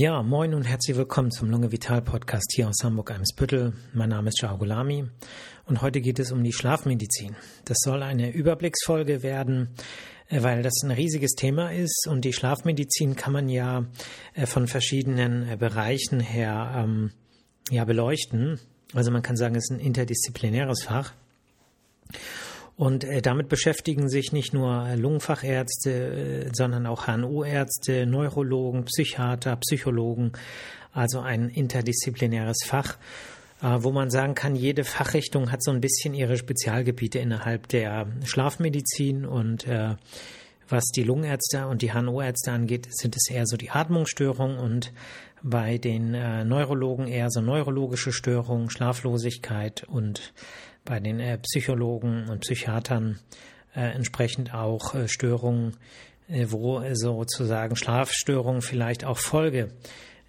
Ja, moin und herzlich willkommen zum Lunge Vital Podcast hier aus Hamburg-Eimsbüttel. Mein Name ist Gulami und heute geht es um die Schlafmedizin. Das soll eine Überblicksfolge werden, äh, weil das ein riesiges Thema ist und die Schlafmedizin kann man ja äh, von verschiedenen äh, Bereichen her ähm, ja beleuchten. Also man kann sagen, es ist ein interdisziplinäres Fach. Und äh, damit beschäftigen sich nicht nur Lungenfachärzte, äh, sondern auch HNO-Ärzte, Neurologen, Psychiater, Psychologen, also ein interdisziplinäres Fach, äh, wo man sagen kann, jede Fachrichtung hat so ein bisschen ihre Spezialgebiete innerhalb der Schlafmedizin. Und äh, was die Lungenärzte und die HNO-Ärzte angeht, sind es eher so die Atmungsstörungen. Und bei den äh, Neurologen eher so neurologische Störungen, Schlaflosigkeit und bei den äh, Psychologen und Psychiatern äh, entsprechend auch äh, Störungen, äh, wo sozusagen Schlafstörungen vielleicht auch Folge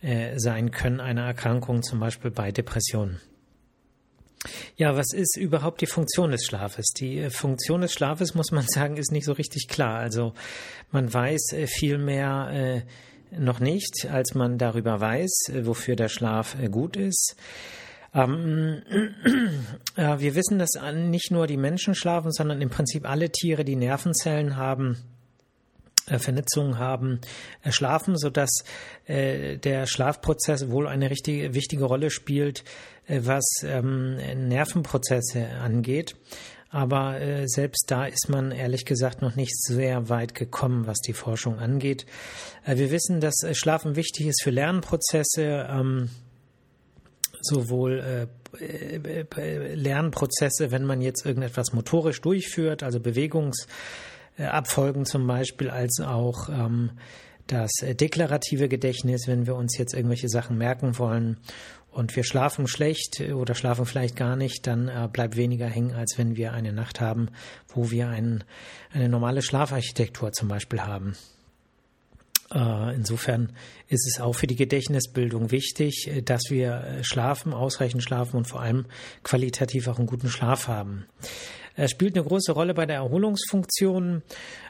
äh, sein können einer Erkrankung, zum Beispiel bei Depressionen. Ja, was ist überhaupt die Funktion des Schlafes? Die äh, Funktion des Schlafes, muss man sagen, ist nicht so richtig klar. Also man weiß viel mehr noch nicht, als man darüber weiß, wofür der Schlaf gut ist. Ähm, äh, wir wissen, dass nicht nur die Menschen schlafen, sondern im Prinzip alle Tiere, die Nervenzellen haben, äh, Vernetzungen haben, äh, schlafen, sodass äh, der Schlafprozess wohl eine richtige, wichtige Rolle spielt, äh, was ähm, Nervenprozesse angeht. Aber äh, selbst da ist man ehrlich gesagt noch nicht sehr weit gekommen, was die Forschung angeht. wir wissen, dass Schlafen wichtig ist für Lernprozesse. Ähm, sowohl äh, äh, Lernprozesse, wenn man jetzt irgendetwas motorisch durchführt, also Bewegungsabfolgen zum Beispiel, als auch ähm, das deklarative Gedächtnis, wenn wir uns jetzt irgendwelche Sachen merken wollen und wir schlafen schlecht oder schlafen vielleicht gar nicht, dann äh, bleibt weniger hängen, als wenn wir eine Nacht haben, wo wir ein, eine normale Schlafarchitektur zum Beispiel haben. Äh, insofern ist es auch für die Gedächtnisbildung wichtig, äh, dass wir äh, schlafen, ausreichend schlafen und vor allem qualitativ auch einen guten Schlaf haben. Er spielt eine große Rolle bei der Erholungsfunktion,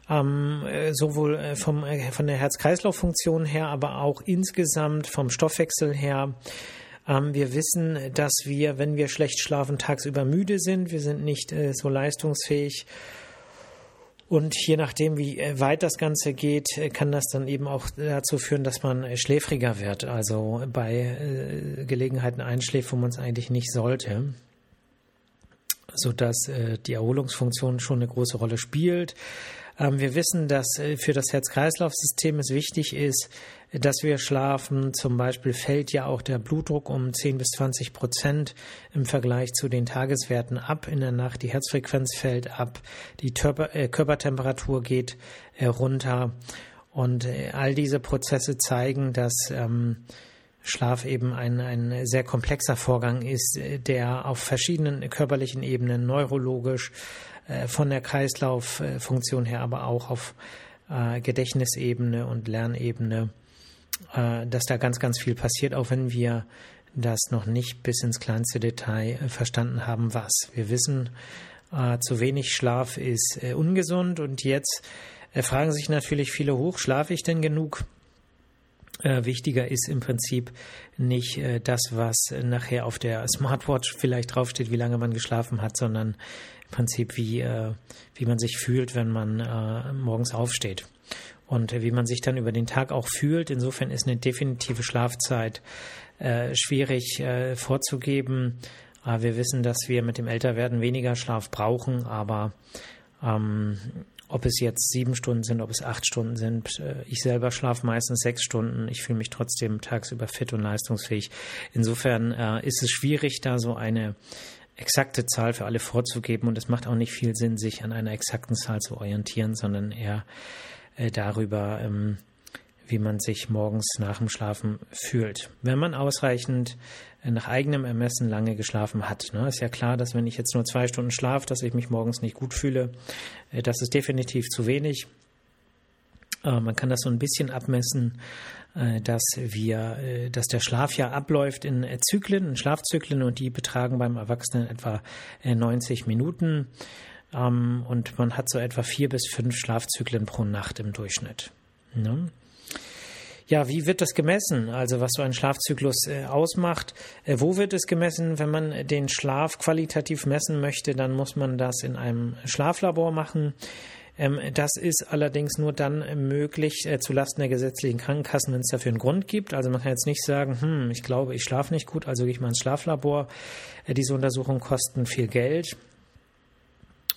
ähm, sowohl vom, von der Herz-Kreislauf-Funktion her, aber auch insgesamt vom Stoffwechsel her. Ähm, wir wissen, dass wir, wenn wir schlecht schlafen, tagsüber müde sind. Wir sind nicht so leistungsfähig und je nachdem, wie äh, weit das Ganze geht, äh, kann das dann eben auch dazu führen, dass man äh, schläfriger wird, also bei Gelegenheiten einschläft, wo man es eigentlich nicht sollte sodass die Erholungsfunktion schon eine große Rolle spielt. Ähm, wir wissen, dass äh, für das Herz-Kreislauf-System es wichtig ist, dass wir schlafen. Zum Beispiel fällt ja auch der Blutdruck um 10 bis 20 Prozent im Vergleich zu den Tageswerten ab in der Nacht. Die Herzfrequenz fällt ab, die Körper, äh, Körpertemperatur geht äh, runter. Und äh, all diese Prozesse zeigen, dass ähm, Schlaf eben ein, ein sehr komplexer Vorgang ist, äh, der auf verschiedenen körperlichen Ebenen, neurologisch, von der Kreislauffunktion her, aber auch auf äh, Gedächtnisebene und Lernebene, dass da ganz, ganz viel passiert, auch wenn wir das noch nicht bis ins kleinste Detail verstanden haben, was. Wir wissen, zu wenig Schlaf ist ungesund und jetzt fragen sich natürlich viele hoch, schlafe ich denn genug? Äh, wichtiger ist im Prinzip nicht äh, das, was nachher auf der Smartwatch vielleicht draufsteht, wie lange man geschlafen hat, sondern Prinzip, wie, äh, wie man sich fühlt, wenn man äh, morgens aufsteht. Und wie man sich dann über den Tag auch fühlt. Insofern ist eine definitive Schlafzeit äh, schwierig äh, vorzugeben. wir wissen, dass wir mit dem Älterwerden weniger Schlaf brauchen, aber ähm, ob es jetzt sieben Stunden sind, ob es acht Stunden sind. Äh, ich selber schlafe meistens sechs Stunden. Ich fühle mich trotzdem tagsüber fit und leistungsfähig. Insofern äh, ist es schwierig, da so eine exakte Zahl für alle vorzugeben und es macht auch nicht viel Sinn, sich an einer exakten Zahl zu orientieren, sondern eher äh, darüber, ähm, wie man sich morgens nach dem Schlafen fühlt. Wenn man ausreichend äh, nach eigenem Ermessen lange geschlafen hat. Ne? Ist ja klar, dass wenn ich jetzt nur zwei Stunden schlafe, dass ich mich morgens nicht gut fühle. Äh, das ist definitiv zu wenig. Man kann das so ein bisschen abmessen, dass wir, dass der Schlaf ja abläuft in Zyklen, in Schlafzyklen und die betragen beim Erwachsenen etwa 90 Minuten. Ähm, und man hat so etwa vier bis fünf Schlafzyklen pro Nacht im Durchschnitt. Ne? Ja, wie wird das gemessen? Also was so ein Schlafzyklus äh, ausmacht. Äh, wo wird es gemessen? Wenn man den Schlaf qualitativ messen möchte, dann muss man das in einem Schlaflabor machen. Ähm, das ist allerdings nur dann möglich äh, zulasten der gesetzlichen Krankenkassen, wenn es dafür einen Grund gibt. Also man kann jetzt nicht sagen, hm, ich glaube, ich schlafe nicht gut, also gehe ich mal ins Schlaflabor. Äh, diese Untersuchungen kosten viel Geld.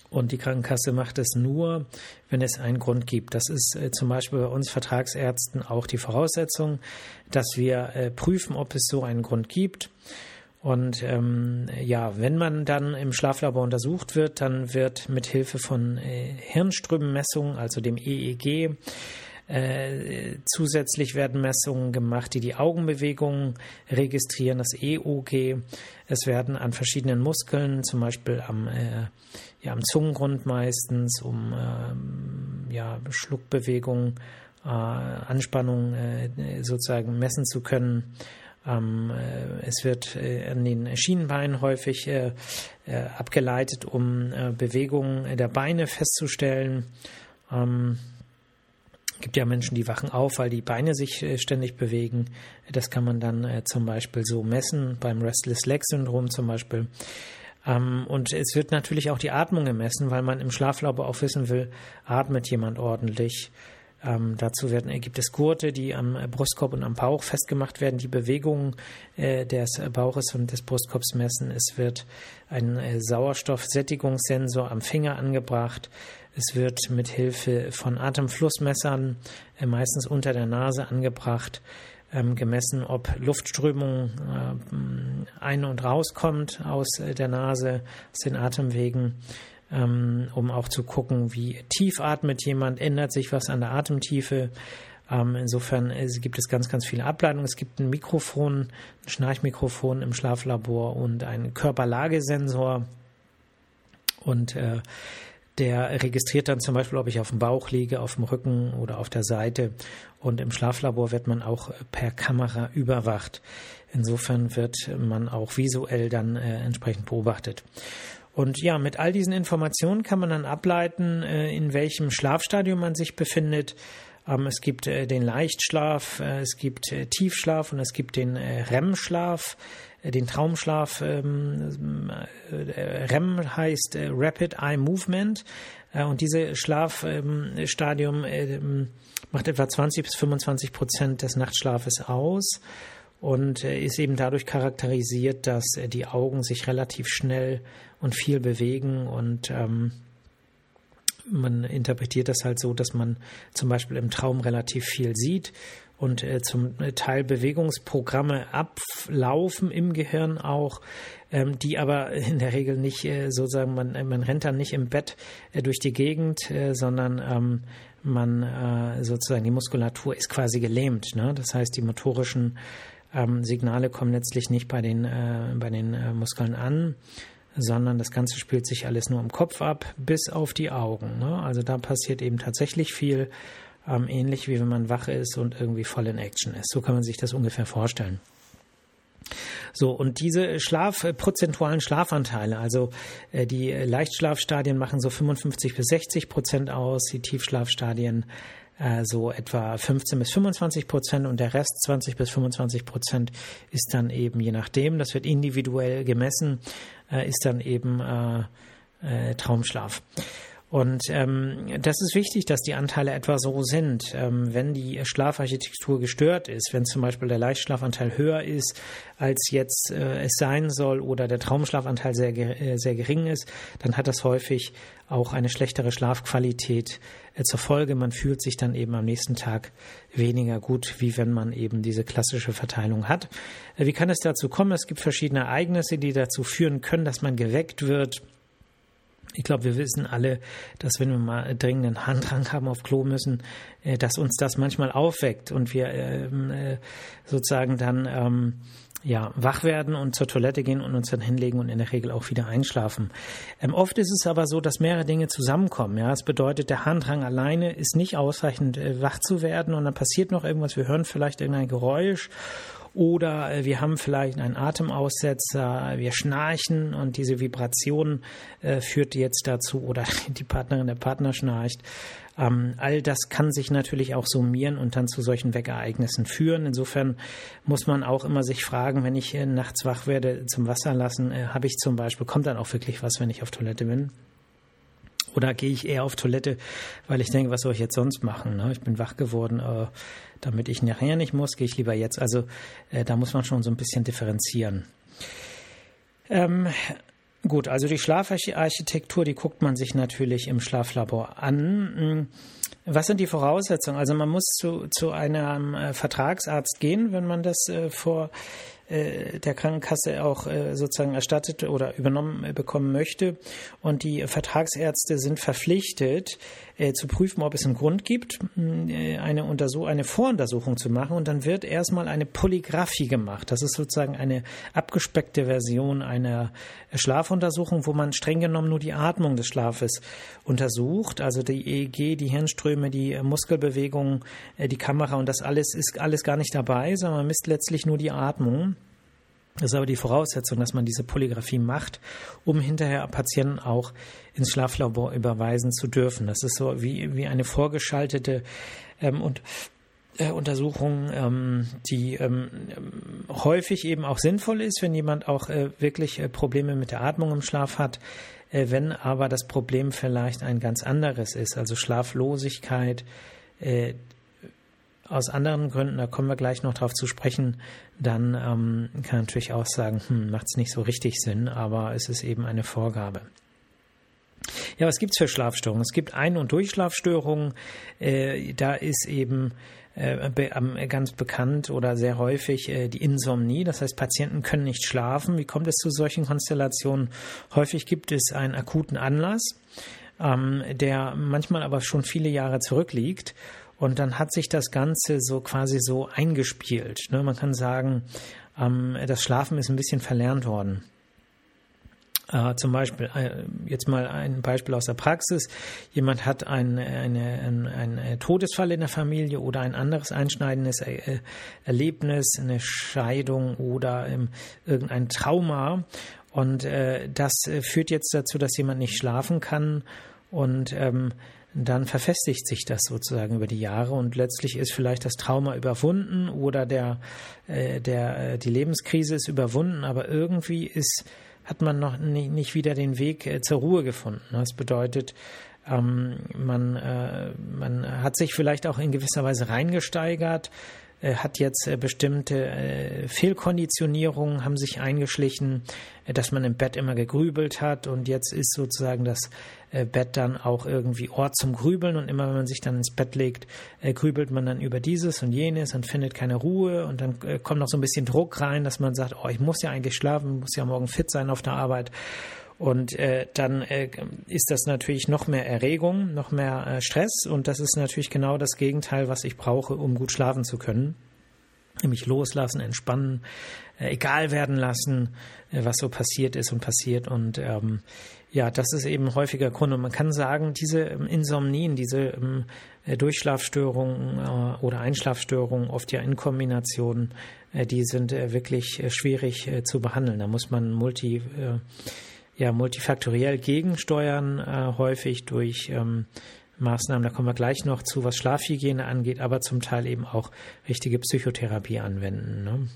Und die Krankenkasse macht es nur, wenn es einen Grund gibt. Das ist äh, zum Beispiel bei uns Vertragsärzten auch die Voraussetzung, dass wir äh, prüfen, ob es so einen Grund gibt. Und ähm, ja, wenn man dann im Schlaflabor untersucht wird, dann wird mit Hilfe von äh, Hirnströmenmessungen, also dem EEG, äh, zusätzlich werden Messungen gemacht, die die Augenbewegungen registrieren, das EOG. Es werden an verschiedenen Muskeln, zum Beispiel am, äh, ja, am Zungengrund meistens, um äh, ja, Schluckbewegungen, äh, Anspannung äh, sozusagen messen zu können. Ähm, äh, es wird an den Schienenbeinen häufig abgeleitet, um Bewegungen der Beine festzustellen. Ähm, gibt ja Menschen, die wachen auf, weil die Beine sich äh, ständig bewegen. Das kann man dann äh, zum Beispiel so messen, beim Restless Leg Syndrom zum Beispiel. Ähm, und es wird natürlich auch die Atmung gemessen, weil man im Schlaflabor auch wissen will, atmet jemand ordentlich. Ähm, dazu werden, gibt es Gurte, die am Brustkorb und am Bauch festgemacht werden, die Bewegungen äh, des Bauches und des Brustkorbs messen. Es wird ein äh, Sauerstoffsättigungssensor am Finger angebracht. Es wird mit Hilfe von Atemflussmessern äh, meistens unter der Nase angebracht, ähm, gemessen, ob Luftströmung äh, ein- und rauskommt aus äh, der Nase, aus den Atemwegen, ähm, um auch zu gucken, wie tief atmet jemand, ändert sich was an der Atemtiefe. Ähm, insofern äh, gibt es ganz, ganz viele Ableitungen. Es gibt ein Mikrofon, ein Schnarchmikrofon im Schlaflabor und einen Körperlagesensor. Und äh, der registriert dann zum Beispiel, ob ich auf dem Bauch liege, auf dem Rücken oder auf der Seite. Und im Schlaflabor wird man auch per Kamera überwacht. Insofern wird man auch visuell dann äh, entsprechend beobachtet. Und ja, mit all diesen Informationen kann man dann ableiten, äh, in welchem Schlafstadium man sich befindet. Ähm, es gibt äh, den Leichtschlaf, äh, es gibt Tiefschlaf und es gibt den REM-Schlaf den Traumschlaf. Ähm, äh, REM heißt Rapid Eye Movement und diese Schlafstadium ähm, macht etwa 20 bis 25 Prozent des Nachtschlafes aus und ist eben dadurch charakterisiert, dass die Augen sich relativ schnell und viel bewegen und ähm, man interpretiert das halt so, dass man zum Beispiel im Traum relativ viel sieht und äh, zum Teil Bewegungsprogramme ablaufen im Gehirn auch, ähm, die aber in der Regel nicht äh, sozusagen, man, man rennt dann nicht im Bett äh, durch die Gegend, äh, sondern ähm, man äh, sozusagen die Muskulatur ist quasi gelähmt. Ne? Das heißt, die motorischen ähm, Signale kommen letztlich nicht bei den, äh, bei den Muskeln an sondern das Ganze spielt sich alles nur im Kopf ab, bis auf die Augen. Ne? Also da passiert eben tatsächlich viel ähm, ähnlich wie wenn man wach ist und irgendwie voll in Action ist. So kann man sich das ungefähr vorstellen. So, und diese Schlaf, äh, prozentualen Schlafanteile, also äh, die Leichtschlafstadien machen so 55 bis 60 Prozent aus, die Tiefschlafstadien äh, so etwa 15 bis 25 Prozent und der Rest 20 bis 25 Prozent ist dann eben, je nachdem, das wird individuell gemessen, äh, ist dann eben äh, Traumschlaf. Und ähm, das ist wichtig, dass die Anteile etwa so sind. Ähm, wenn die Schlafarchitektur gestört ist, wenn zum Beispiel der Leichtschlafanteil höher ist, als jetzt äh, es sein soll, oder der Traumschlafanteil sehr, äh, sehr gering ist, dann hat das häufig auch eine schlechtere Schlafqualität äh, zur Folge. Man fühlt sich dann eben am nächsten Tag weniger gut, wie wenn man eben diese klassische Verteilung hat. Äh, wie kann es dazu kommen? Es gibt verschiedene Ereignisse, die dazu führen können, dass man geweckt wird ich glaube, wir wissen alle, dass wenn wir mal dringenden Handrang haben, auf Klo müssen, äh, dass uns das manchmal aufweckt und wir ähm, äh, sozusagen dann ähm, ja, wach werden und zur Toilette gehen und uns dann hinlegen und in der Regel auch wieder einschlafen. Ähm, oft ist es aber so, dass mehrere Dinge zusammenkommen. Ja, es bedeutet, der Harndrang alleine ist nicht ausreichend, äh, wach zu werden und dann passiert noch irgendwas. Wir hören vielleicht irgendein Geräusch Oder äh, wir haben vielleicht einen Atemaussetzer, wir schnarchen und diese Vibration äh, führt jetzt dazu, oder die Partnerin, der Partner schnarcht. Ähm, all das kann sich natürlich auch summieren und dann zu solchen Weckereignissen führen. Insofern muss man auch immer sich fragen, wenn ich äh, nachts wach werde zum Wasser lassen, äh, habe ich zum Beispiel, kommt dann auch wirklich was, wenn ich auf Toilette bin? Oder gehe ich eher auf Toilette, weil ich denke, was soll ich jetzt sonst machen? Ne? Ich bin wach geworden, äh, damit ich nachher nicht muss, gehe ich lieber jetzt. Also äh, da muss man schon so ein bisschen differenzieren. Ähm, gut, also die Schlafarchitektur, die guckt man sich natürlich im Schlaflabor an. Hm, was sind die Voraussetzungen? Also man muss zu, zu einem äh, Vertragsarzt gehen, wenn man das äh, vor der Krankenkasse auch äh, sozusagen erstattet oder übernommen äh, bekommen möchte. Und die Vertragsärzte sind verpflichtet, zu prüfen, ob es einen Grund gibt, eine, Untersuch eine Voruntersuchung zu machen. Und dann wird erstmal eine Polygraphie gemacht. Das ist sozusagen eine abgespeckte Version einer Schlafuntersuchung, wo man streng genommen nur die Atmung des Schlafes untersucht. Also die EEG, die Hirnströme, die Muskelbewegungen, die Kamera und das alles ist alles gar nicht dabei, sondern man misst letztlich nur die Atmung. Das ist aber die Voraussetzung, dass man diese Polygraphie macht, um hinterher Patienten auch ins Schlaflabor überweisen zu dürfen. Das ist so wie, wie eine vorgeschaltete ähm, und äh, Untersuchung, ähm, die ähm, häufig eben auch sinnvoll ist, wenn jemand auch äh, wirklich äh, Probleme mit der Atmung im Schlaf hat. Äh, wenn aber das Problem vielleicht ein ganz anderes ist, also Schlaflosigkeit, äh, aus anderen Gründen, da kommen wir gleich noch drauf zu sprechen, dann ähm, kann natürlich auch sagen, hm, macht es nicht so richtig Sinn, aber es ist eben eine Vorgabe. Ja, was gibt's für Schlafstörungen? Es gibt Ein- und Durchschlafstörungen. Äh, da ist eben äh, ganz bekannt oder sehr häufig äh, die Insomnie. Das heißt, Patienten können nicht schlafen. Wie kommt es zu solchen Konstellationen? Häufig gibt es einen akuten Anlass, ähm, der manchmal aber schon viele Jahre zurückliegt und dann hat sich das Ganze so quasi so eingespielt. Ne? Man kann sagen, ähm, das Schlafen ist ein bisschen verlernt worden. Äh, zum Beispiel, äh, jetzt mal ein Beispiel aus der Praxis. Jemand hat ein, eine, ein, ein Todesfall in der Familie oder ein anderes einschneidendes äh, Erlebnis, eine Scheidung oder ähm, irgendein Trauma. Und äh, das äh, führt jetzt dazu, dass jemand nicht schlafen kann und ähm, dann verfestigt sich das sozusagen über die Jahre und letztlich ist vielleicht das Trauma überwunden oder der, äh, der, äh, die Lebenskrise ist überwunden, aber irgendwie ist, hat man noch nicht, nicht wieder den Weg äh, zur Ruhe gefunden. Das bedeutet, ähm, man, äh, man hat sich vielleicht auch in gewisser Weise reingesteigert, hat jetzt äh, bestimmte äh, Fehlkonditionierungen haben sich eingeschlichen, dass man im Bett immer gegrübelt hat und jetzt ist sozusagen das Bett dann auch irgendwie Ort zum Grübeln und immer wenn man sich dann ins Bett legt, grübelt man dann über dieses und jenes und findet keine Ruhe und dann kommt noch so ein bisschen Druck rein, dass man sagt, oh, ich muss ja eigentlich schlafen, muss ja morgen fit sein auf der Arbeit und äh, dann äh, ist das natürlich noch mehr Erregung, noch mehr äh, Stress. Und das ist natürlich genau das Gegenteil, was ich brauche, um gut schlafen zu können. Nämlich loslassen, entspannen, äh, egal werden lassen, äh, was so passiert ist und passiert. Und ähm, ja, das ist eben häufiger Grund. Und man kann sagen, diese ähm, Insomnien, diese ähm, äh, Durchschlafstörungen äh, oder Einschlafstörungen, oft ja in Kombination, äh, die sind äh, wirklich schwierig zu behandeln. Da muss man multi äh, ja multifaktoriell gegensteuern, äh, häufig durch ähm, Maßnahmen, da kommen wir gleich noch zu, was Schlafhygiene angeht, aber zum Teil eben auch richtige Psychotherapie anwenden. Ne?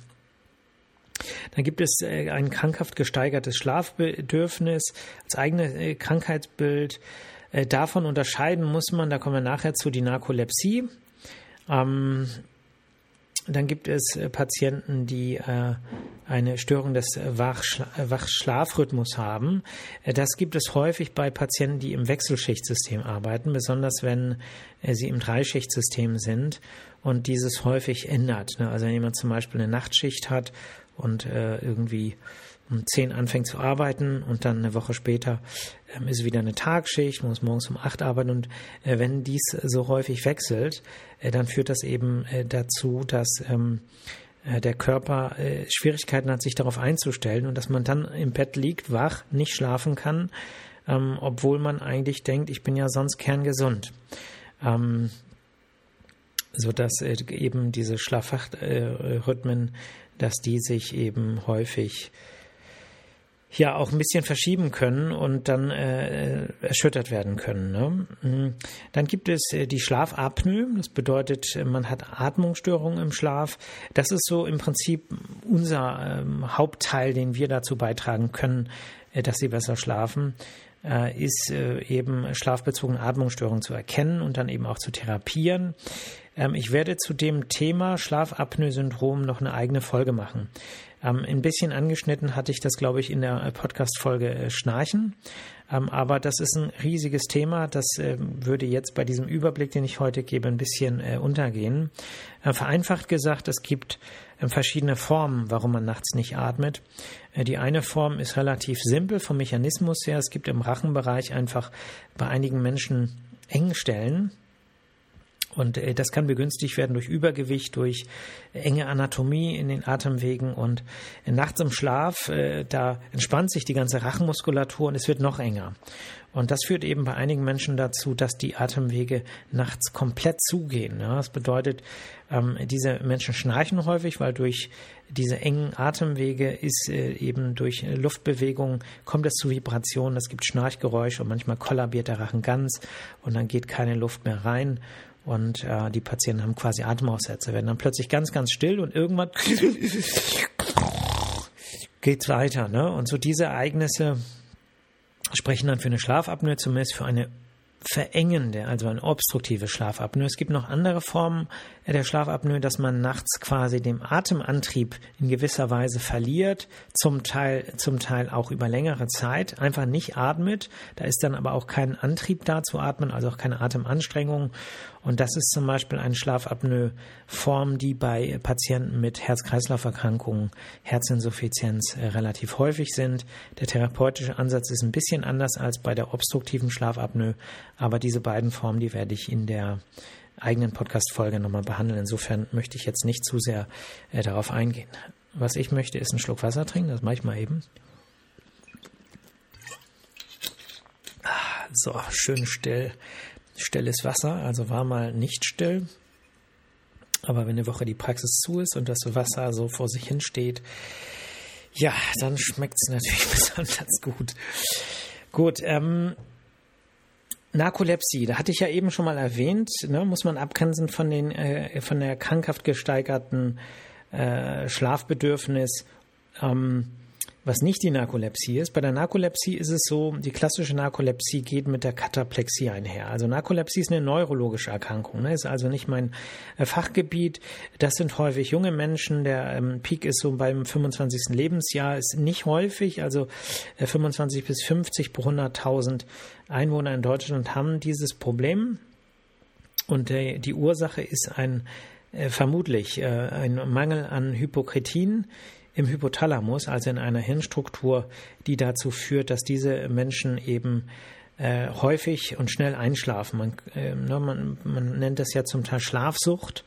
Dann gibt es äh, ein krankhaft gesteigertes Schlafbedürfnis als eigenes äh, Krankheitsbild. Äh, davon unterscheiden muss man, da kommen wir nachher zu, die Narkolepsie. Ähm, dann gibt es äh, Patienten, die äh, eine Störung des Wachschlafrhythmus haben. Äh, das gibt es häufig bei Patienten, die im Wechselschichtsystem arbeiten, besonders wenn sie im Dreischichtsystem sind und dieses häufig ändert. Ne? Also wenn jemand zum Beispiel eine Nachtschicht hat und irgendwie um zehn anfängt zu arbeiten und dann eine Woche später ähm, ist wieder eine Tagschicht, muss morgens um acht arbeiten und äh, wenn dies so häufig wechselt, äh, dann führt das eben äh, dazu, dass ähm, äh, der Körper äh, Schwierigkeiten hat, sich darauf einzustellen und dass man dann im Bett liegt, wach, nicht schlafen kann, ähm, obwohl man eigentlich denkt, ich bin ja sonst kerngesund. Ähm, sodass äh, eben diese Schlafwachrhythmen, dass die sich eben häufig ja auch ein bisschen verschieben können und dann äh, erschüttert werden können. Ne? Mhm. Dann gibt es äh, die Schlafapnoe. Das bedeutet, man hat Atmungsstörungen im Schlaf. Das ist so im Prinzip unser ähm, Hauptteil, den wir dazu beitragen können, äh, dass sie besser schlafen äh, ist äh, eben schlafbezogene Atmungsstörungen zu erkennen und dann eben auch zu therapieren. Ähm, ich werde zu dem Thema Schlafapnoe-Syndrom noch eine eigene Folge machen. Ähm, ein bisschen angeschnitten hatte ich das, glaube ich, in der äh, Podcast-Folge äh, Schnarchen. Ähm, aber das ist ein riesiges Thema. Das äh, würde jetzt bei diesem Überblick, den ich heute gebe, ein bisschen äh, untergehen. Äh, vereinfacht gesagt, es gibt äh, verschiedene Formen, warum man nachts nicht atmet. die eine Form ist relativ simpel vom Mechanismus her. Es gibt im Rachenbereich einfach bei einigen Menschen Engstellen, und äh, das kann begünstigt werden durch Übergewicht, durch enge Anatomie in den Atemwegen und äh, nachts im Schlaf, äh, da entspannt sich die ganze Rachenmuskulatur und es wird noch enger. Und das führt eben bei einigen Menschen dazu, dass die Atemwege nachts komplett zugehen. Das bedeutet, ähm, diese Menschen schnarchen häufig, weil durch diese engen Atemwege ist eben durch Luftbewegung kommt es zu Vibrationen, es gibt Schnarchgeräusche und manchmal kollabiert der Rachen ganz und dann geht keine Luft mehr rein und äh, die Patienten haben quasi Atemaussätze, werden dann plötzlich ganz, ganz still und irgendwann geht's weiter. Ne? Und so diese Ereignisse sprechen dann für eine Schlafapnoe, zumindest für eine verengende, also eine obstruktive Schlafapnoe. Es gibt noch andere Formen der Schlafapnoe, dass man nachts quasi den Atemantrieb in gewisser Weise verliert, zum Teil, zum Teil auch über längere Zeit, einfach nicht atmet. Da ist dann aber auch kein Antrieb da zu atmen, also auch keine Atemanstrengung. Und das ist zum Beispiel eine Schlafapnoe-Form, die bei Patienten mit Herz-Kreislauf-Erkrankungen, Herzinsuffizienz äh, relativ häufig sind. Der therapeutische Ansatz ist ein bisschen anders als bei der obstruktiven Schlafapnoe, aber diese beiden Formen, die werde ich in der eigenen Podcast-Folge nochmal behandeln. Insofern möchte ich jetzt nicht zu sehr äh, darauf eingehen. Was ich möchte, ist einen Schluck Wasser trinken. Das mache ich mal eben. Ah, so, schön still. Stilles Wasser, also war mal nicht still. Aber wenn eine Woche die Praxis zu ist und das Wasser so vor sich hin steht, ja, dann schmeckt es natürlich besonders gut. Gut, ähm, Narkolepsie, da hatte ich ja eben schon mal erwähnt, ne, muss man abgrenzen von, den, äh, von der krankhaft gesteigerten äh, Schlafbedürfnis. Ähm, was nicht die Narkolepsie ist. Bei der Narkolepsie ist es so, die klassische Narkolepsie geht mit der Kataplexie einher. Also Narkolepsie ist eine neurologische Erkrankung, ne? ist also nicht mein äh, Fachgebiet. Das sind häufig junge Menschen. Der ähm, Peak ist so beim 25. Lebensjahr, ist nicht häufig, also äh, 25 bis 50 pro 100.000 Einwohner in Deutschland haben dieses Problem. Und äh, die Ursache ist ein äh, vermutlich äh, ein Mangel an Hypokretin im Hypothalamus, also in einer Hirnstruktur, die dazu führt, dass diese Menschen eben äh, häufig und schnell einschlafen. Man, äh, ne, man, man nennt das ja zum Teil Schlafsucht,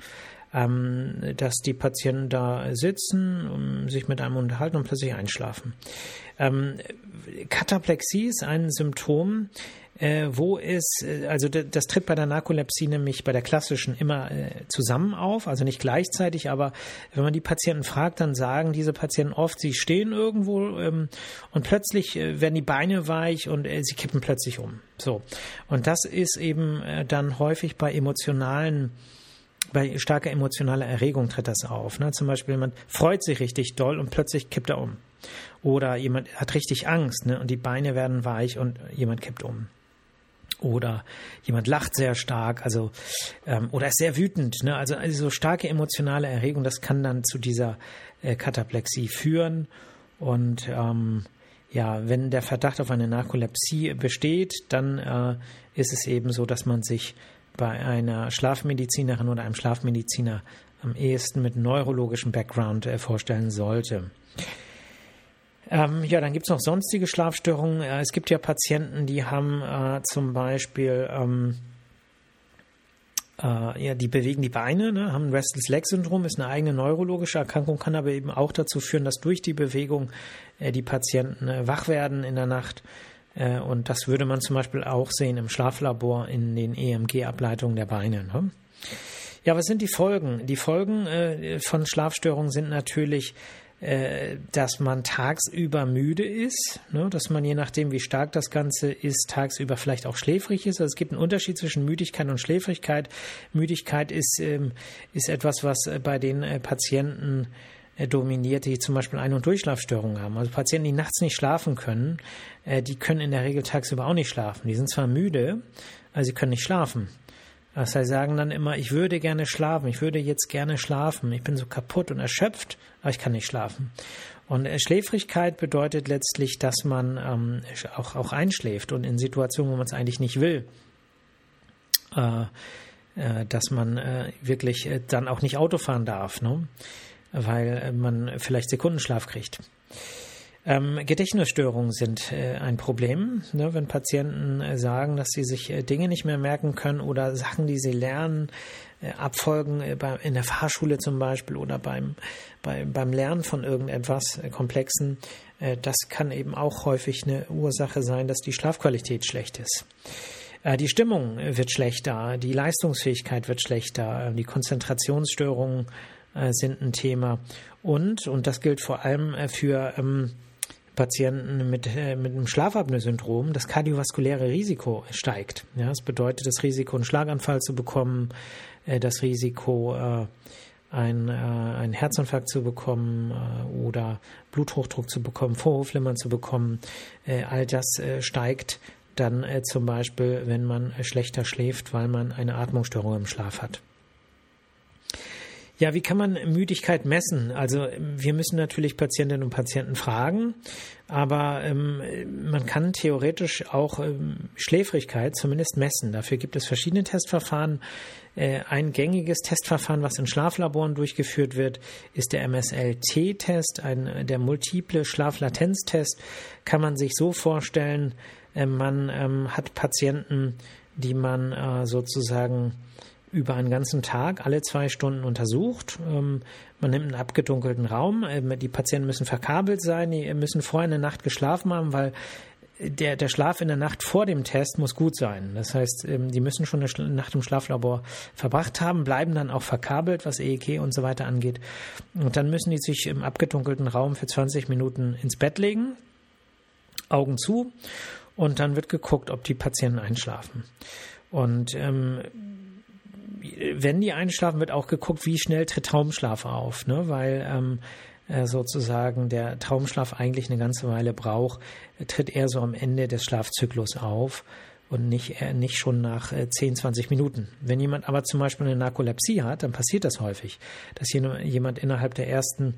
ähm, dass die Patienten da sitzen, um, sich mit einem unterhalten und plötzlich einschlafen. Ähm, Kataplexie ist ein Symptom, äh, wo es, äh, also das tritt bei der Narkolepsie nämlich bei der klassischen immer äh, zusammen auf, also nicht gleichzeitig, aber wenn man die Patienten fragt, dann sagen diese Patienten oft, sie stehen irgendwo ähm, und plötzlich äh, werden die Beine weich und äh, sie kippen plötzlich um. So. Und das ist eben äh, dann häufig bei emotionalen bei starker emotionaler Erregung tritt das auf. Ne? Zum Beispiel jemand freut sich richtig doll und plötzlich kippt er um. Oder jemand hat richtig Angst ne? und die Beine werden weich und jemand kippt um oder jemand lacht sehr stark, also ähm, oder ist sehr wütend. Ne? Also, also so starke emotionale Erregung, das kann dann zu dieser äh, Kataplexie führen. Und ähm, ja, wenn der Verdacht auf eine Narkolepsie besteht, dann äh, ist es eben so, dass man sich bei einer Schlafmedizinerin oder einem Schlafmediziner am ehesten mit neurologischem Background äh, vorstellen sollte. Ähm, ja, dann gibt es noch sonstige Schlafstörungen. Äh, es gibt ja Patienten, die haben äh, zum Beispiel, ähm, äh, ja, die bewegen die Beine, ne, haben Restless Leg Syndrom, ist eine eigene neurologische Erkrankung, kann aber eben auch dazu führen, dass durch die Bewegung äh, die Patienten äh, wach werden in der Nacht. Und das würde man zum Beispiel auch sehen im Schlaflabor in den EMG-Ableitungen der Beine. Ne? Ja, was sind die Folgen? Die Folgen von Schlafstörungen sind natürlich, äh, dass man tagsüber müde ist, ne? dass man je nachdem, wie stark das Ganze ist, tagsüber vielleicht auch schläfrig ist. Also es gibt einen Unterschied zwischen Müdigkeit und Schläfrigkeit. Müdigkeit ist, ähm, ist etwas, was äh, bei den äh, Patienten äh, dominiert, die zum Beispiel Ein- und Durchschlafstörungen haben. Also Patienten, die nachts nicht schlafen können, die können in der Regel tagsüber auch nicht schlafen. Die sind zwar müde, aber sie können nicht schlafen. Heißt, sie sagen dann immer, ich würde gerne schlafen, ich würde jetzt gerne schlafen, ich bin so kaputt und erschöpft, aber ich kann nicht schlafen. Und äh, Schläfrigkeit bedeutet letztlich, dass man ähm, auch, auch einschläft und in Situationen, wo man es eigentlich nicht will, äh, äh, dass man äh, wirklich äh, dann auch nicht Auto fahren darf, ne? weil man vielleicht Sekundenschlaf kriegt. Ähm, Gedächtnisstörungen sind äh, ein Problem, ne, wenn Patienten äh, sagen, dass sie sich äh, Dinge nicht mehr merken können oder Sachen, die sie lernen, äh, Abfolgen äh, bei, in der Fahrschule zum Beispiel oder beim, bei, beim Lernen von irgendetwas äh, Komplexen. das kann eben auch häufig eine Ursache sein, dass die Schlafqualität schlecht ist. Die Stimmung wird schlechter, die Leistungsfähigkeit wird schlechter, die Konzentrationsstörungen sind ein Thema. Und, und das gilt vor allem für ähm, Patienten mit, äh, mit einem Schlafapnoe-Syndrom das kardiovaskuläre Risiko steigt. Ja, das bedeutet das Risiko, einen Schlaganfall zu bekommen, äh, das Risiko, äh, ein, äh, einen Herzinfarkt zu bekommen äh, oder Bluthochdruck zu bekommen, Vorhofflimmern zu bekommen. Äh, all das äh, steigt dann äh, zum Beispiel, wenn man schlechter schläft, weil man eine Atmungsstörung im Schlaf hat. Ja, wie kann man Müdigkeit messen? Also wir müssen natürlich Patientinnen und Patienten fragen, aber ähm, man kann theoretisch auch ähm, Schläfrigkeit zumindest messen. Dafür gibt es verschiedene Testverfahren. Äh, ein gängiges Testverfahren, was in Schlaflaboren durchgeführt wird, ist der MSLT-Test, der multiple Schlaflatenztest. Kann man sich so vorstellen, äh, man ähm, hat Patienten, die man äh, sozusagen über einen ganzen Tag alle zwei Stunden untersucht. Ähm, man nimmt einen abgedunkelten Raum. Ähm, die Patienten müssen verkabelt sein. Die müssen vorher eine Nacht geschlafen haben, weil der, der Schlaf in der Nacht vor dem Test muss gut sein. Das heißt, ähm, die müssen schon eine Nacht im Schlaflabor verbracht haben, bleiben dann auch verkabelt, was EEG und so weiter angeht. Und dann müssen die sich im abgedunkelten Raum für 20 Minuten ins Bett legen, Augen zu, und dann wird geguckt, ob die Patienten einschlafen. Und ähm, wenn die einschlafen, wird auch geguckt, wie schnell tritt Traumschlaf auf, ne? weil ähm, äh, sozusagen der Traumschlaf eigentlich eine ganze Weile braucht, tritt eher so am Ende des Schlafzyklus auf und nicht, äh, nicht schon nach äh, 10, 20 Minuten. Wenn jemand aber zum Beispiel eine Narkolepsie hat, dann passiert das häufig, dass jemand innerhalb der ersten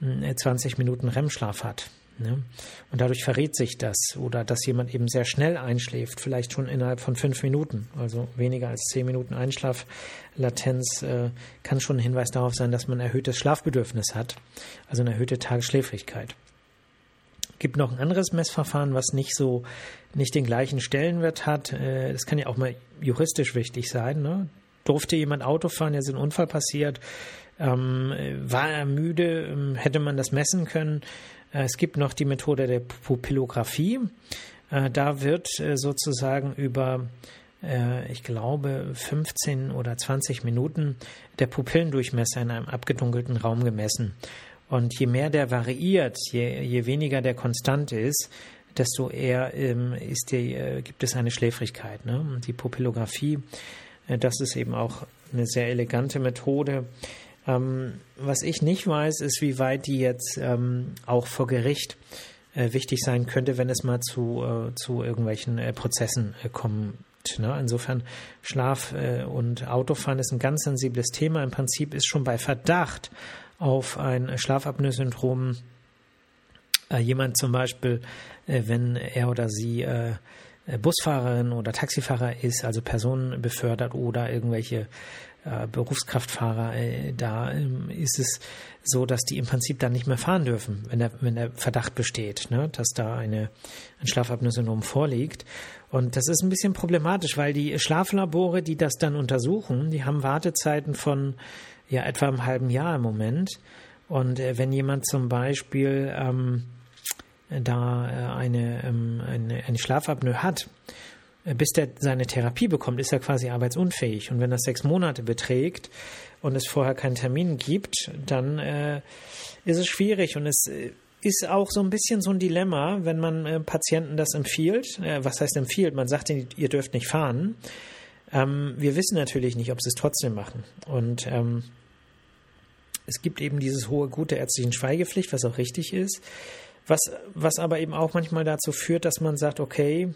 äh, 20 Minuten REM-Schlaf hat. Ne? Und dadurch verrät sich das oder dass jemand eben sehr schnell einschläft, vielleicht schon innerhalb von fünf Minuten, also weniger als zehn Minuten Einschlaflatenz äh, kann schon ein Hinweis darauf sein, dass man erhöhtes Schlafbedürfnis hat, also eine erhöhte Tagesschläfrigkeit. Gibt noch ein anderes Messverfahren, was nicht so nicht den gleichen Stellenwert hat. Äh, das kann ja auch mal juristisch wichtig sein. Ne? Durfte jemand Auto fahren, jetzt ist ein Unfall passiert, ähm, war er müde, ähm, hätte man das messen können äh, es gibt noch die Methode der Pupillographie. Äh, da wird äh, sozusagen über, ich glaube, 15 oder 20 Minuten der Pupillendurchmesser in einem abgedunkelten Raum gemessen. Und je mehr der variiert, je, je weniger der konstant ist, desto eher ähm, ist die, äh, gibt es eine Schläfrigkeit. Ne? Und die Pupillographie, äh, das ist eben auch eine sehr elegante Methode, ähm, was ich nicht weiß, ist, wie weit die jetzt ähm, auch vor Gericht äh, wichtig sein könnte, wenn es mal zu, äh, zu irgendwelchen äh, Prozessen äh, kommt. Ne? Insofern Schlaf äh, und Autofahren ist ein ganz sensibles Thema. Im Prinzip ist schon bei Verdacht auf ein Schlafapnoe-Syndrom äh, jemand zum Beispiel, wenn er oder sie Busfahrerin oder Taxifahrer ist, also Personen befördert oder irgendwelche äh, Berufskraftfahrer, äh, da ähm, ist es so, dass die im Prinzip dann nicht mehr fahren dürfen, wenn der, wenn der Verdacht besteht, ne, dass da eine, ein Schlafapnoe-Syndrom vorliegt. Und das ist ein bisschen problematisch, weil die Schlaflabore, die das dann untersuchen, die haben Wartezeiten von ja etwa einem halben Jahr im Moment. Und äh, wenn jemand zum Beispiel ähm, da äh, eine, ähm, eine, eine Schlafapnoe hat, bis der seine Therapie bekommt, ist er quasi arbeitsunfähig. Und wenn das sechs Monate beträgt und es vorher keinen Termin gibt, dann äh, ist es schwierig und es äh, ist auch so ein bisschen so ein Dilemma, wenn man äh, Patienten das empfiehlt. Äh, was heißt empfiehlt? Man sagt ihnen, ihr dürft nicht fahren. Ähm, wir wissen natürlich nicht, ob sie es trotzdem machen. Und ähm, es gibt eben dieses hohe Gut der ärztlichen Schweigepflicht, was auch richtig ist. Was, was aber eben auch manchmal dazu führt, dass man sagt, okay,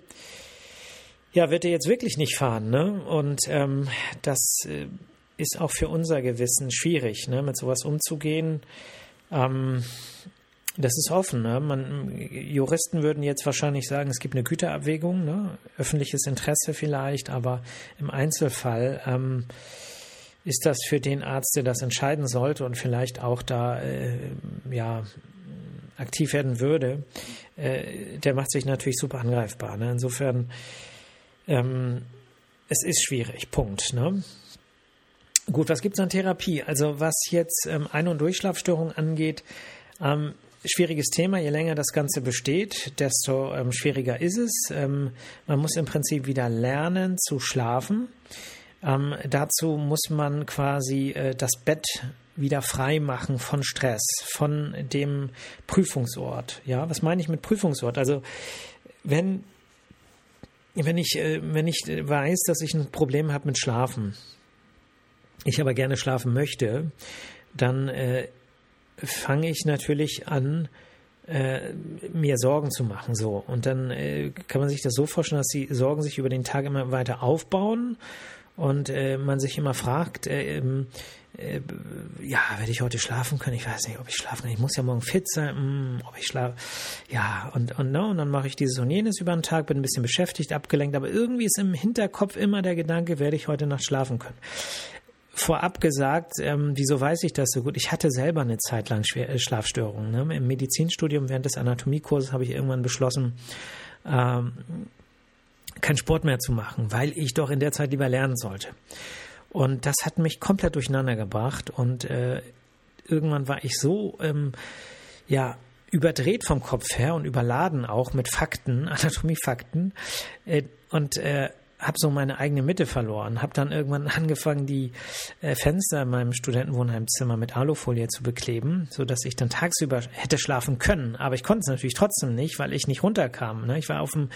ja, wird er jetzt wirklich nicht fahren, ne? Und ähm, das äh, ist auch für unser Gewissen schwierig, ne? mit sowas umzugehen. Ähm, das ist offen. Ne? Man, Juristen würden jetzt wahrscheinlich sagen, es gibt eine Güterabwägung, ne? öffentliches Interesse vielleicht, aber im Einzelfall ähm, ist das für den Arzt, der das entscheiden sollte und vielleicht auch da äh, ja aktiv werden würde, äh, der macht sich natürlich super angreifbar. Ne? Insofern, ähm, es ist schwierig. Punkt. Ne? Gut, was gibt es an Therapie? Also was jetzt ähm, Ein- und Durchschlafstörungen angeht, ähm, schwieriges Thema. Je länger das Ganze besteht, desto ähm, schwieriger ist es. Ähm, man muss im Prinzip wieder lernen zu schlafen. Ähm, dazu muss man quasi äh, das Bett wieder frei machen von Stress, von dem Prüfungsort. Ja, was meine ich mit Prüfungsort? Also wenn wenn ich äh, wenn ich weiß, dass ich ein Problem habe mit Schlafen, ich aber gerne schlafen möchte, dann äh, fange ich natürlich an, äh, mir Sorgen zu machen. So. Und dann äh, kann man sich das so vorstellen, dass die Sorgen sich über den Tag immer weiter aufbauen und äh, man sich immer fragt, äh, ähm, äh, ja, werde ich heute schlafen können? Ich weiß nicht, ob ich schlafen kann. Ich muss ja morgen fit sein, mm, ob ich schlafe. Ja, und, und, no, und dann mache ich dieses und jenes über den Tag, bin ein bisschen beschäftigt, abgelenkt, aber irgendwie ist im Hinterkopf immer der Gedanke, werde ich heute Nacht schlafen können vorab gesagt, ähm, wieso weiß ich das so gut? Ich hatte selber eine Zeit lang Schwer äh, Schlafstörungen. Ne? Im Medizinstudium während des Anatomiekurses habe ich irgendwann beschlossen, ähm, keinen Sport mehr zu machen, weil ich doch in der Zeit lieber lernen sollte. Und das hat mich komplett durcheinander gebracht und äh, irgendwann war ich so, ähm, ja, überdreht vom Kopf her und überladen auch mit Fakten, Anatomiefakten äh, und äh, habe so meine eigene Mitte verloren, habe dann irgendwann angefangen, die äh, Fenster in meinem Studentenwohnheimzimmer mit Alufolie zu bekleben, so dass ich dann tagsüber hätte schlafen können, aber ich konnte es natürlich trotzdem nicht, weil ich nicht runterkam. Ne? Ich war auf einem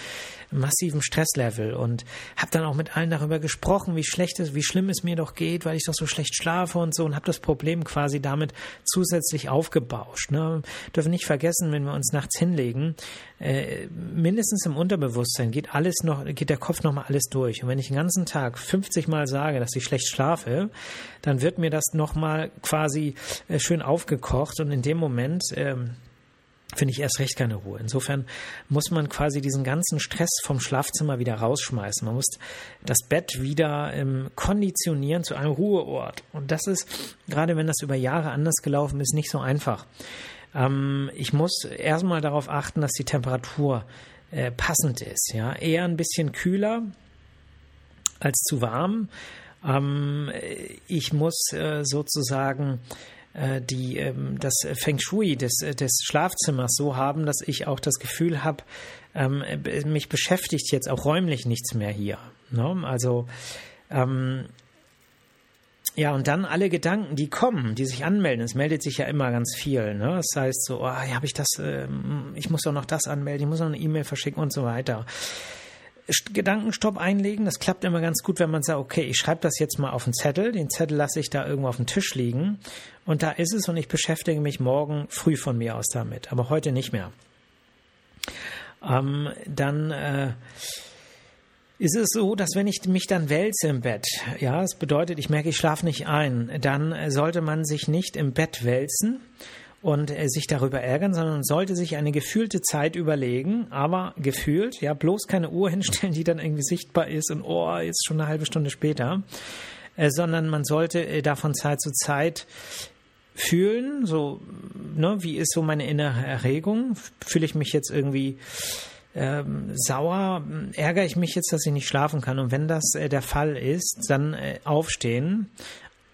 massiven Stresslevel und habe dann auch mit allen darüber gesprochen, wie schlecht es, wie schlimm es mir doch geht, weil ich doch so schlecht schlafe und so und habe das Problem quasi damit zusätzlich aufgebauscht. Ne? Dürfen nicht vergessen, wenn wir uns nachts hinlegen, äh, mindestens im Unterbewusstsein geht alles noch, geht der Kopf noch mal alles durch. Und wenn ich den ganzen Tag 50 Mal sage, dass ich schlecht schlafe, dann wird mir das noch mal quasi äh, schön aufgekocht und in dem Moment ähm, finde ich erst recht keine Ruhe. Insofern muss man quasi diesen ganzen Stress vom Schlafzimmer wieder rausschmeißen. Man muss das Bett wieder ähm, konditionieren zu einem Ruheort. Und das ist, gerade wenn das über Jahre anders gelaufen ist, nicht so einfach. Ähm, ich muss erstmal darauf achten, dass die Temperatur äh, passend ist. Ja, eher ein bisschen kühler als zu warm. Ähm, ich muss äh, sozusagen äh, die, ähm, das Feng Shui des, des Schlafzimmers so haben, dass ich auch das Gefühl habe, ähm, mich beschäftigt jetzt auch räumlich nichts mehr hier. Ne? Also ähm, ja, und dann alle Gedanken, die kommen, die sich anmelden. Es meldet sich ja immer ganz viel. Ne? Das heißt so, oh, ja, habe ich das, äh, ich muss doch noch das anmelden, ich muss noch eine E-Mail verschicken und so weiter. Gedankenstopp einlegen, das klappt immer ganz gut, wenn man sagt, okay, ich schreibe das jetzt mal auf einen Zettel, den Zettel lasse ich da irgendwo auf dem Tisch liegen. Und da ist es und ich beschäftige mich morgen früh von mir aus damit, aber heute nicht mehr. Ähm, dann äh, ist es so, dass wenn ich mich dann wälze im Bett, ja, das bedeutet, ich merke, ich schlafe nicht ein, dann sollte man sich nicht im Bett wälzen und äh, sich darüber ärgern, sondern sollte sich eine gefühlte Zeit überlegen, aber gefühlt, ja, bloß keine Uhr hinstellen, die dann irgendwie sichtbar ist und oh, jetzt schon eine halbe Stunde später, äh, sondern man sollte äh, da von Zeit zu Zeit fühlen, so, ne, wie ist so meine innere Erregung? Fühle ich mich jetzt irgendwie ähm, sauer, ärgere ich mich jetzt, dass ich nicht schlafen kann. Und wenn das äh, der Fall ist, dann äh, aufstehen,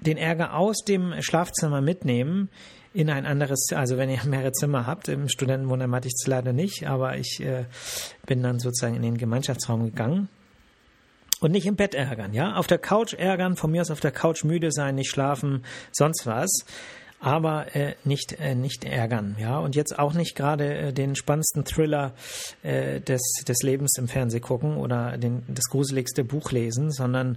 den Ärger aus dem Schlafzimmer mitnehmen in ein anderes, also wenn ihr mehrere Zimmer habt, im Studentenwohnheim hatte ich es leider nicht, aber ich äh, bin dann sozusagen in den Gemeinschaftsraum gegangen Und nicht im Bett ärgern, ja? Auf der Couch ärgern, von mir aus auf der Couch müde sein, nicht schlafen, sonst was aber äh, nicht äh, nicht ärgern, ja und jetzt auch nicht gerade äh, den spannendsten Thriller äh, des des Lebens im Fernsehen gucken oder den das gruseligste Buch lesen, sondern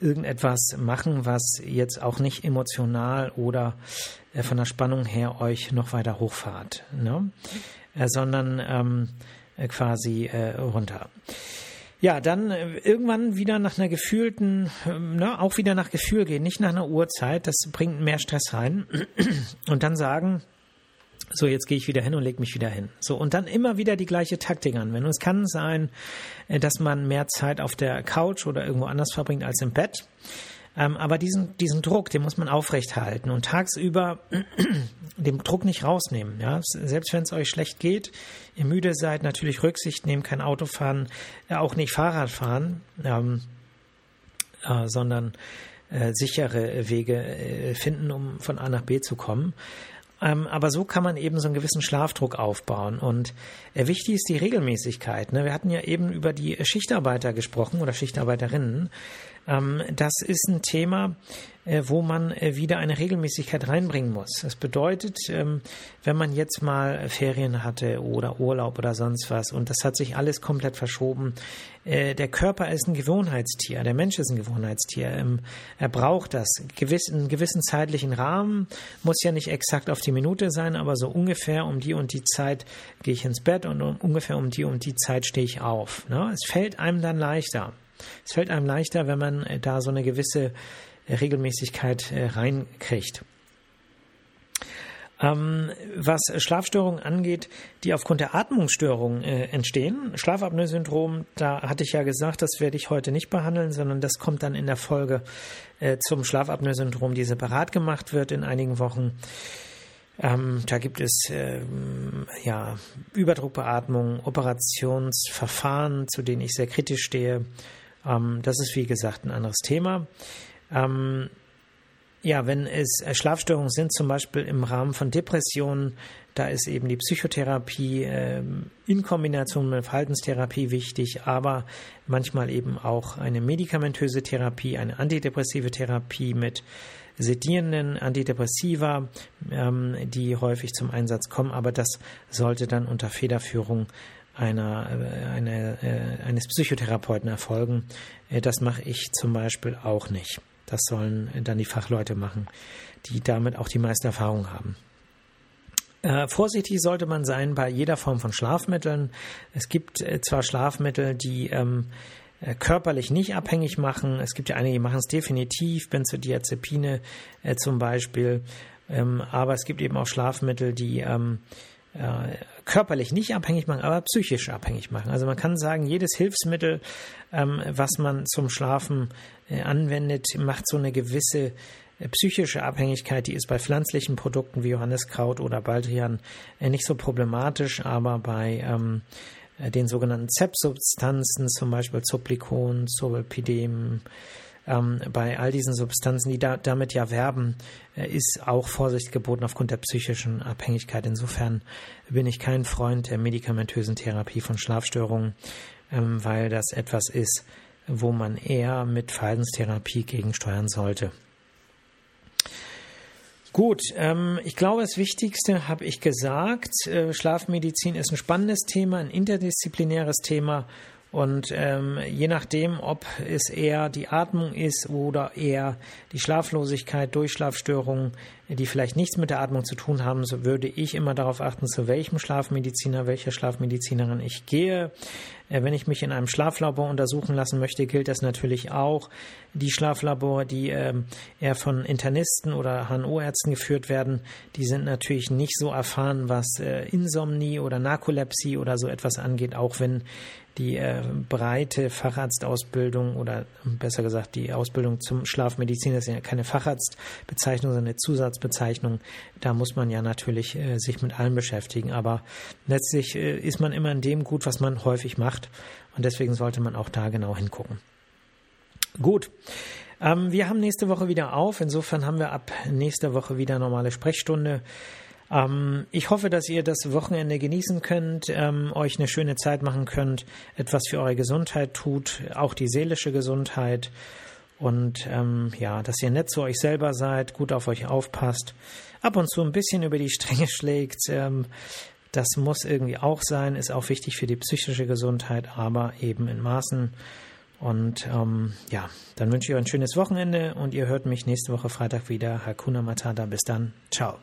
irgendetwas machen, was jetzt auch nicht emotional oder äh, von der Spannung her euch noch weiter hochfahrt, ne? Äh, sondern ähm, äh, quasi äh, runter. Ja, dann äh, irgendwann wieder nach einer gefühlten, ähm, ne, auch wieder nach Gefühl gehen, nicht nach einer Uhrzeit, das bringt mehr Stress rein. Und dann sagen, so, jetzt gehe ich wieder hin und leg mich wieder hin. So, und dann immer wieder die gleiche Taktik anwenden. Es kann sein, äh, dass man mehr Zeit auf der Couch oder irgendwo anders verbringt als im Bett. Ähm, aber diesen, diesen Druck, den muss man aufrechthalten und tagsüber den Druck nicht rausnehmen. Ja? Selbst wenn es euch schlecht geht, ihr müde seid, natürlich Rücksicht nehmen, kein Auto fahren, äh, auch nicht Fahrrad fahren, ähm, äh, sondern äh, sichere Wege äh, finden, um von A nach B zu kommen. Ähm, aber so kann man eben so einen gewissen Schlafdruck aufbauen. Und äh, wichtig ist die Regelmäßigkeit. Ne? Wir hatten ja eben über die Schichtarbeiter gesprochen oder Schichtarbeiterinnen. Ähm, das ist ein Thema, äh, wo man äh, wieder eine Regelmäßigkeit reinbringen muss. Das bedeutet, ähm, wenn man jetzt mal Ferien hatte oder Urlaub oder sonst was und das hat sich alles komplett verschoben, äh, der Körper ist ein Gewohnheitstier, der Mensch ist ein Gewohnheitstier. Ähm, er braucht das. einen gewissen zeitlichen Rahmen muss ja nicht exakt auf die Minute sein, aber so ungefähr um die und die Zeit gehe ich ins Bett und ungefähr um die und die Zeit stehe ich auf. Ne? Es fällt einem dann leichter. Es fällt einem leichter, wenn man äh, da so eine gewisse äh, Regelmäßigkeit äh, reinkriegt. Ähm, was Schlafstörungen angeht, die aufgrund der Atmungsstörungen entstehen, Schlafapnoe-Syndrom, da hatte ich ja gesagt, das werde ich heute nicht behandeln, sondern das kommt dann in der Folge zum Schlafapnoe-Syndrom, die separat gemacht wird in einigen Wochen. Ähm, da gibt es ähm, ja, Überdruckbeatmung, Operationsverfahren, zu denen ich sehr kritisch stehe. Ähm, das ist wie gesagt ein anderes Thema. Ähm, ja, wenn es äh, Schlafstörungen sind, zum Beispiel im Rahmen von Depressionen, da ist eben die Psychotherapie äh, in Kombination mit Verhaltenstherapie wichtig, aber manchmal eben auch eine medikamentöse Therapie, eine antidepressive Therapie mit sedierenden Antidepressiva, ähm, die häufig zum Einsatz kommen, aber das sollte dann unter Federführung einer, äh, eine, äh, eines Psychotherapeuten erfolgen. Äh, das mache ich zum Beispiel auch nicht. Das sollen dann die Fachleute machen, die damit auch die meiste Erfahrung haben. Äh, vorsichtig sollte man sein bei jeder Form von Schlafmitteln. Es gibt äh, zwar Schlafmittel, die ähm, körperlich nicht abhängig machen. Es gibt ja einige, die machen es definitiv, Benzodiazepine äh, zum Beispiel. Ähm, aber es gibt eben auch Schlafmittel, die ähm, äh, körperlich nicht abhängig machen, aber psychisch abhängig machen. Also man kann sagen, jedes Hilfsmittel, ähm, was man zum Schlafen äh, anwendet, macht so eine gewisse äh, psychische Abhängigkeit, die ist bei pflanzlichen Produkten wie Johanneskraut oder Baldrian äh, nicht so problematisch, aber bei ähm, äh, den sogenannten ZEP-Substanzen, zum Beispiel Zoplikon, Zolpidem, ähm, bei all diesen Substanzen, die da, damit ja werben, äh, ist auch Vorsicht geboten aufgrund der psychischen Abhängigkeit. Insofern bin ich kein Freund der medikamentösen Therapie von Schlafstörungen, ähm, weil das etwas ist, wo man eher mit Verhaltenstherapie gegensteuern sollte. Gut, ähm, ich glaube, das Wichtigste habe ich gesagt. Äh, Schlafmedizin ist ein spannendes Thema, ein interdisziplinäres Thema und ähm, je nachdem, ob es eher die Atmung ist oder eher die Schlaflosigkeit, Durchschlafstörungen, die vielleicht nichts mit der Atmung zu tun haben, so würde ich immer darauf achten, zu welchem Schlafmediziner, welcher Schlafmedizinerin ich gehe. Äh, wenn ich mich in einem Schlaflabor untersuchen lassen möchte, gilt das natürlich auch. Die Schlaflabore, die äh, eher von Internisten oder HNO-Ärzten geführt werden, die sind natürlich nicht so erfahren, was äh, Insomnie oder Narkolepsie oder so etwas angeht, auch wenn die äh, breite Facharztausbildung oder besser gesagt die Ausbildung zum Schlafmediziner ist ja keine Facharztbezeichnung, sondern eine Zusatzbezeichnung. Da muss man ja natürlich äh, sich mit allem beschäftigen. Aber letztlich äh, ist man immer in dem gut, was man häufig macht. Und deswegen sollte man auch da genau hingucken. Gut. Ähm, wir haben nächste Woche wieder auf. Insofern haben wir ab nächster Woche wieder normale Sprechstunde. Ähm, ich hoffe, dass ihr das Wochenende genießen könnt, ähm, euch eine schöne Zeit machen könnt, etwas für eure Gesundheit tut, auch die seelische Gesundheit. Und ähm, ja, dass ihr nett zu euch selber seid, gut auf euch aufpasst, ab und zu ein bisschen über die Stränge schlägt. Ähm, das muss irgendwie auch sein, ist auch wichtig für die psychische Gesundheit, aber eben in Maßen. Und ähm, ja, dann wünsche ich euch ein schönes Wochenende und ihr hört mich nächste Woche Freitag wieder. Hakuna Matata. Bis dann. Ciao.